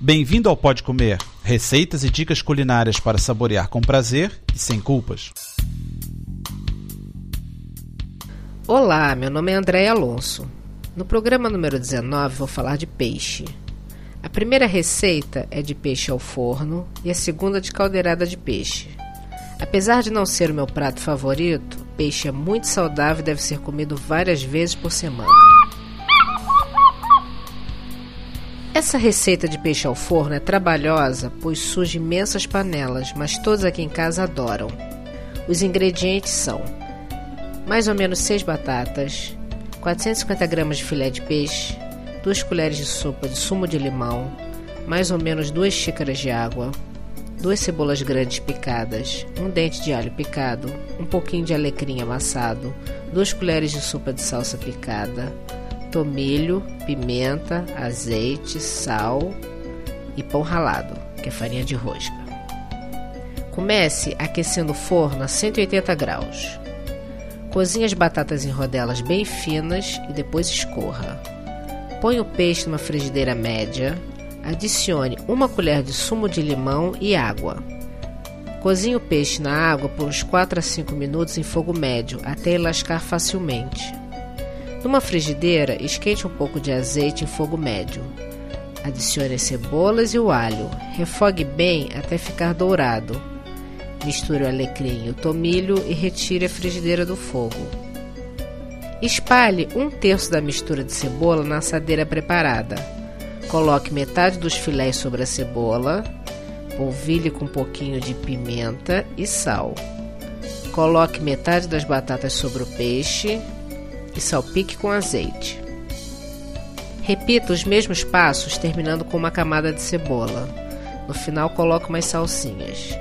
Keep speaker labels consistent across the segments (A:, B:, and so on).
A: Bem-vindo ao Pode Comer, receitas e dicas culinárias para saborear com prazer e sem culpas.
B: Olá, meu nome é André Alonso. No programa número 19 vou falar de peixe. A primeira receita é de peixe ao forno e a segunda de caldeirada de peixe. Apesar de não ser o meu prato favorito, peixe é muito saudável e deve ser comido várias vezes por semana. Essa receita de peixe ao forno é trabalhosa, pois suja imensas panelas, mas todos aqui em casa adoram. Os ingredientes são mais ou menos 6 batatas, 450 gramas de filé de peixe, 2 colheres de sopa de sumo de limão, mais ou menos 2 xícaras de água, 2 cebolas grandes picadas, um dente de alho picado, um pouquinho de alecrim amassado, 2 colheres de sopa de salsa picada, tomilho, pimenta, azeite, sal e pão ralado, que é farinha de rosca. Comece aquecendo o forno a 180 graus. Cozinhe as batatas em rodelas bem finas e depois escorra. Põe o peixe numa frigideira média. Adicione uma colher de sumo de limão e água. Cozinhe o peixe na água por uns 4 a 5 minutos em fogo médio até ele lascar facilmente. Numa frigideira, esquente um pouco de azeite em fogo médio. Adicione as cebolas e o alho. Refogue bem até ficar dourado. Misture o alecrim e o tomilho e retire a frigideira do fogo. Espalhe um terço da mistura de cebola na assadeira preparada. Coloque metade dos filés sobre a cebola. Polvilhe com um pouquinho de pimenta e sal. Coloque metade das batatas sobre o peixe e salpique com azeite. Repita os mesmos passos, terminando com uma camada de cebola. No final, coloque umas salsinhas.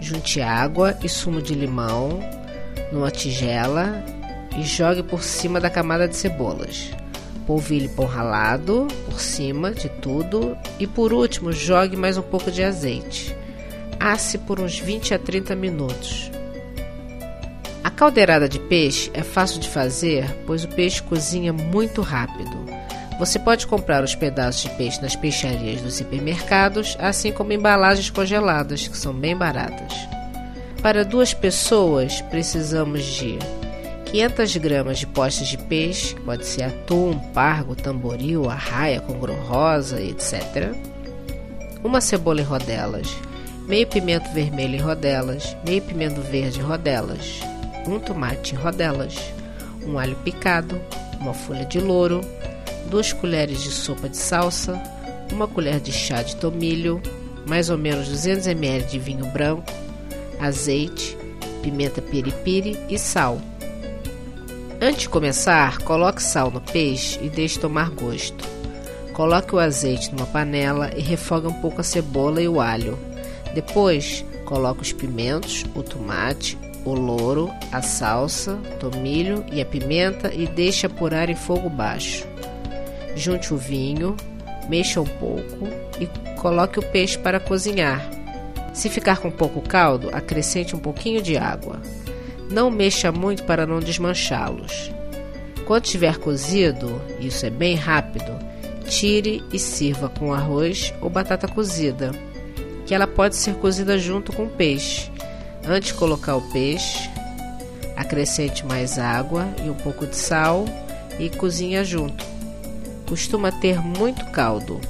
B: Junte água e sumo de limão numa tigela e jogue por cima da camada de cebolas. Polvilhe pão ralado por cima de tudo e por último jogue mais um pouco de azeite. Asse por uns 20 a 30 minutos. A caldeirada de peixe é fácil de fazer, pois o peixe cozinha muito rápido. Você pode comprar os pedaços de peixe nas peixarias dos supermercados, assim como embalagens congeladas, que são bem baratas. Para duas pessoas, precisamos de 500 gramas de postes de peixe, pode ser atum, pargo, tamboril, arraia, congro rosa, etc. Uma cebola em rodelas, meio pimento vermelho em rodelas, meio pimento verde em rodelas, um tomate em rodelas, um alho picado, uma folha de louro, duas colheres de sopa de salsa, uma colher de chá de tomilho, mais ou menos 200 ml de vinho branco, azeite, pimenta piripiri e sal. Antes de começar, coloque sal no peixe e deixe tomar gosto. Coloque o azeite numa panela e refogue um pouco a cebola e o alho. Depois, coloque os pimentos, o tomate, o louro, a salsa, tomilho e a pimenta e deixe apurar em fogo baixo. Junte o vinho, mexa um pouco e coloque o peixe para cozinhar. Se ficar com pouco caldo, acrescente um pouquinho de água. Não mexa muito para não desmanchá-los. Quando estiver cozido, isso é bem rápido, tire e sirva com arroz ou batata cozida, que ela pode ser cozida junto com o peixe. Antes de colocar o peixe, acrescente mais água e um pouco de sal e cozinha junto. Costuma ter muito caldo.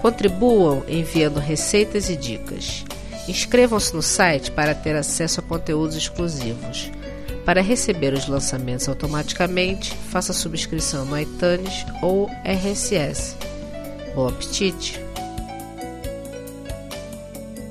B: Contribuam enviando receitas e dicas. Inscrevam-se no site para ter acesso a conteúdos exclusivos. Para receber os lançamentos automaticamente, faça subscrição no iTunes ou RSS. Bom apetite!